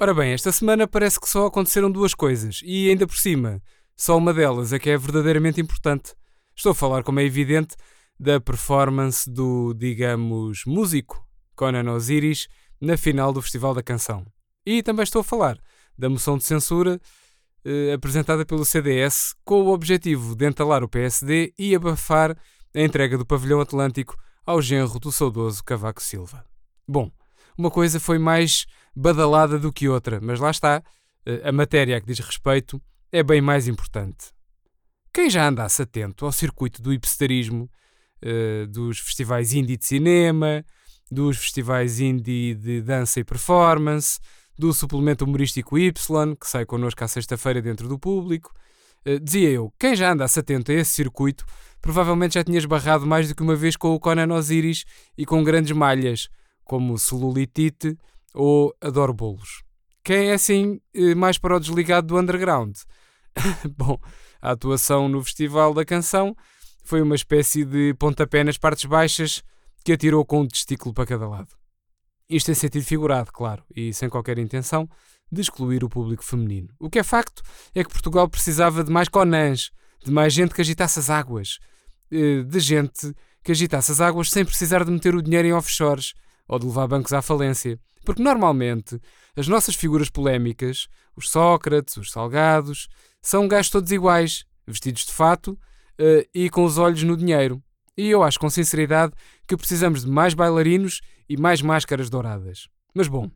Ora bem, esta semana parece que só aconteceram duas coisas e ainda por cima, só uma delas é que é verdadeiramente importante. Estou a falar, como é evidente, da performance do, digamos, músico Conan Osiris na final do Festival da Canção. E também estou a falar da moção de censura eh, apresentada pelo CDS com o objetivo de entalar o PSD e abafar a entrega do pavilhão atlântico ao genro do saudoso Cavaco Silva. Bom, uma coisa foi mais badalada do que outra, mas lá está, eh, a matéria a que diz respeito é bem mais importante. Quem já andasse atento ao circuito do hipsterismo, eh, dos festivais indie de cinema, dos festivais indie de dança e performance, do suplemento humorístico Y, que sai connosco à sexta-feira dentro do público, eh, dizia eu, quem já andasse atento a esse circuito, provavelmente já tinha esbarrado mais do que uma vez com o Conan Osiris e com grandes malhas, como celulitite ou adoro bolos. Quem é assim eh, mais para o desligado do underground? Bom, a atuação no Festival da Canção foi uma espécie de pontapé nas partes baixas que atirou com um testículo para cada lado. Isto em sentido figurado, claro, e sem qualquer intenção de excluir o público feminino. O que é facto é que Portugal precisava de mais conãs, de mais gente que agitasse as águas, eh, de gente que agitasse as águas sem precisar de meter o dinheiro em offshores ou de levar bancos à falência. Porque normalmente as nossas figuras polémicas, os Sócrates, os Salgados, são gajos todos iguais, vestidos de fato uh, e com os olhos no dinheiro. E eu acho com sinceridade que precisamos de mais bailarinos e mais máscaras douradas. Mas bom,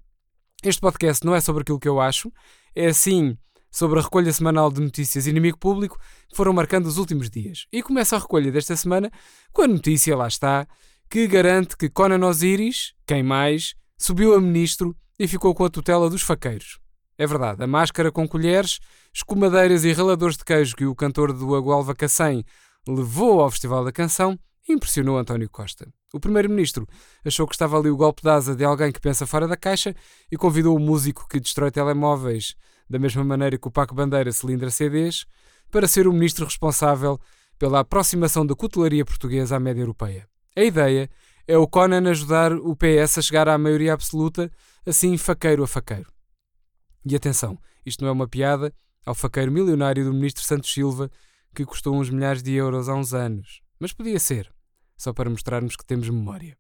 este podcast não é sobre aquilo que eu acho, é sim sobre a recolha semanal de notícias inimigo público que foram marcando os últimos dias. E começa a recolha desta semana com a notícia, lá está, que garante que Conan Osiris, quem mais, subiu a ministro e ficou com a tutela dos faqueiros. É verdade, a máscara com colheres, escumadeiras e raladores de queijo que o cantor do Agualva Cacém levou ao Festival da Canção impressionou António Costa. O primeiro-ministro achou que estava ali o golpe de asa de alguém que pensa fora da caixa e convidou o músico que destrói telemóveis da mesma maneira que o Paco Bandeira cilindra CDs para ser o ministro responsável pela aproximação da cutelaria portuguesa à média europeia. A ideia é o Conan ajudar o PS a chegar à maioria absoluta, assim faqueiro a faqueiro. E atenção, isto não é uma piada ao faqueiro milionário do ministro Santos Silva, que custou uns milhares de euros há uns anos. Mas podia ser, só para mostrarmos que temos memória.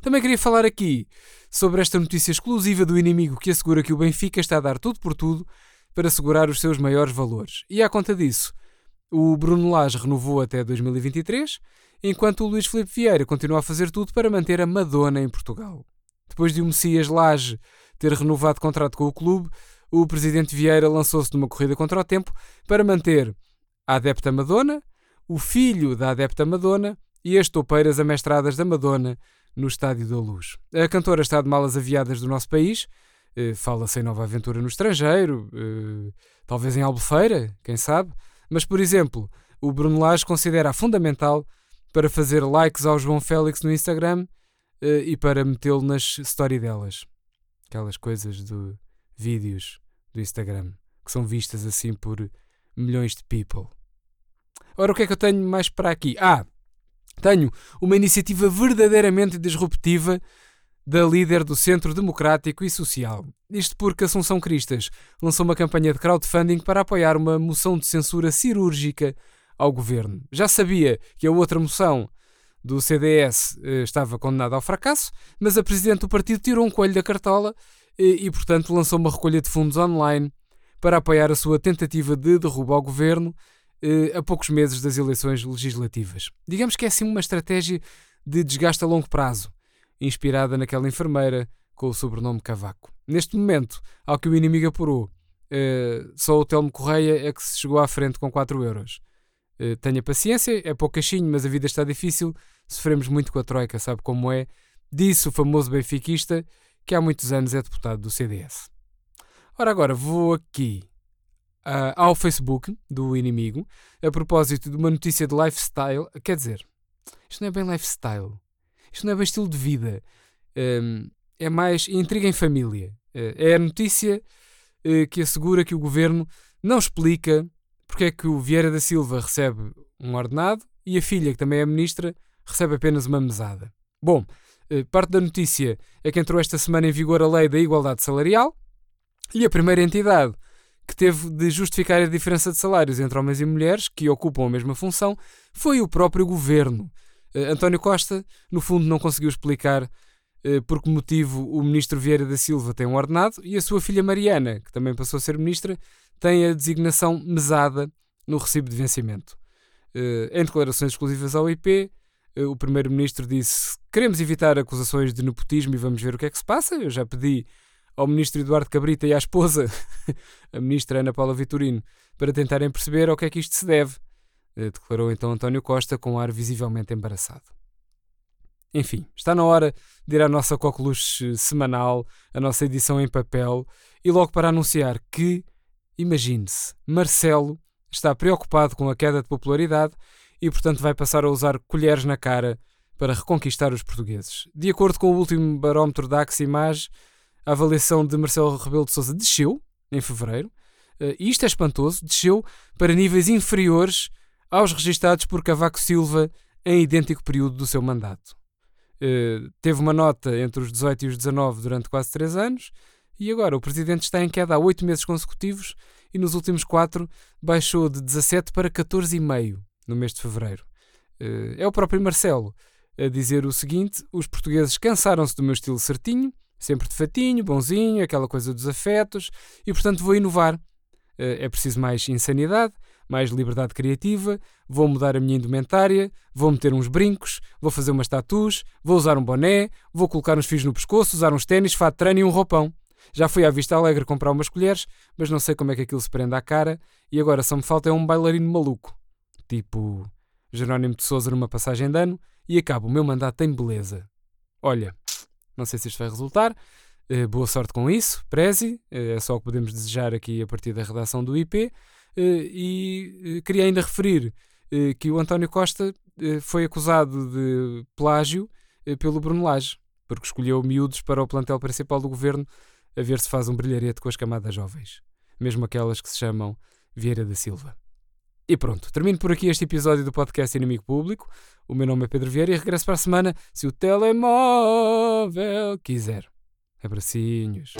Também queria falar aqui sobre esta notícia exclusiva do inimigo que assegura que o Benfica está a dar tudo por tudo para assegurar os seus maiores valores. E à conta disso, o Bruno Lage renovou até 2023 enquanto o Luís Filipe Vieira continua a fazer tudo para manter a Madonna em Portugal. Depois de o Messias Lage ter renovado contrato com o clube, o presidente Vieira lançou-se numa corrida contra o tempo para manter a adepta Madonna, o filho da adepta Madonna e as toupeiras amestradas da Madonna no Estádio da Luz. A cantora está de malas aviadas do nosso país, eh, fala-se em nova aventura no estrangeiro, eh, talvez em Albufeira, quem sabe, mas, por exemplo, o Bruno Lage considera fundamental para fazer likes ao João Félix no Instagram uh, e para metê-lo nas story delas. Aquelas coisas de vídeos do Instagram que são vistas assim por milhões de people. Ora, o que é que eu tenho mais para aqui? Ah, tenho uma iniciativa verdadeiramente disruptiva da líder do Centro Democrático e Social. Isto porque Assunção Cristas lançou uma campanha de crowdfunding para apoiar uma moção de censura cirúrgica ao governo. Já sabia que a outra moção do CDS eh, estava condenada ao fracasso, mas a presidente do partido tirou um coelho da cartola e, e, portanto, lançou uma recolha de fundos online para apoiar a sua tentativa de derrubar o governo eh, a poucos meses das eleições legislativas. Digamos que é assim uma estratégia de desgaste a longo prazo, inspirada naquela enfermeira com o sobrenome Cavaco. Neste momento, ao que o inimigo apurou, eh, só o Telmo Correia é que se chegou à frente com 4 euros. Eh, tenha paciência, é pouco cachinho, mas a vida está difícil. Sofremos muito com a Troika, sabe como é? Disse o famoso benfiquista, que há muitos anos é deputado do CDS. Ora, agora vou aqui uh, ao Facebook do inimigo, a propósito de uma notícia de lifestyle. Quer dizer, isto não é bem lifestyle, isto não é bem estilo de vida, um, é mais intriga em família. Uh, é a notícia uh, que assegura que o governo não explica porque é que o Vieira da Silva recebe um ordenado e a filha, que também é ministra, recebe apenas uma mesada. Bom, eh, parte da notícia é que entrou esta semana em vigor a lei da igualdade salarial E a primeira entidade que teve de justificar a diferença de salários entre homens e mulheres que ocupam a mesma função foi o próprio governo. Uh, António Costa, no fundo, não conseguiu explicar uh, por que motivo o ministro Vieira da Silva tem um ordenado e a sua filha Mariana, que também passou a ser ministra, tem a designação mesada no recibo de vencimento. Uh, em declarações exclusivas ao IP, o primeiro-ministro disse: Queremos evitar acusações de nepotismo e vamos ver o que é que se passa. Eu já pedi ao ministro Eduardo Cabrita e à esposa, a ministra Ana Paula Vitorino, para tentarem perceber ao que é que isto se deve, declarou então António Costa com um ar visivelmente embaraçado. Enfim, está na hora de ir à nossa coqueluche semanal, a nossa edição em papel, e logo para anunciar que, imagine-se, Marcelo está preocupado com a queda de popularidade e, portanto, vai passar a usar colheres na cara para reconquistar os portugueses. De acordo com o último barómetro da Aximage, a avaliação de Marcelo Rebelo de Sousa desceu em fevereiro, eh, e isto é espantoso, desceu para níveis inferiores aos registados por Cavaco Silva em idêntico período do seu mandato. Eh, teve uma nota entre os 18 e os 19 durante quase 3 anos, e agora o presidente está em queda há 8 meses consecutivos e nos últimos 4 baixou de 17 para 14,5 no mês de fevereiro. Eh, é o próprio Marcelo a dizer o seguinte: os portugueses cansaram-se do meu estilo certinho, sempre de fatinho, bonzinho, aquela coisa dos afetos, e portanto vou inovar. Eh, é preciso mais insanidade, mais liberdade criativa, vou mudar a minha indumentária, vou meter uns brincos, vou fazer umas tatuas, vou usar um boné, vou colocar uns fios no pescoço, usar uns ténis, fato treino e um roupão. Já fui à Vista Alegre comprar umas colheres, mas não sei como é que aquilo se prende à cara, e agora só me falta é um bailarino maluco. Tipo Jerónimo de Souza numa passagem de ano, e acabo o meu mandato em beleza. Olha, não sei se isto vai resultar. Uh, boa sorte com isso, Prezi. Uh, é só o que podemos desejar aqui a partir da redação do IP. Eh, e queria ainda referir que o António Costa foi acusado de plágio pelo Bruno Lage, porque escolheu miúdos para o plantel principal do governo a ver se faz um brilharete com as camadas jovens, mesmo aquelas que se chamam Vieira da Silva. E pronto, termino por aqui este episódio do podcast Inimigo Público. O meu nome é Pedro Vieira e regresso para a semana se o telemóvel quiser. Abracinhos.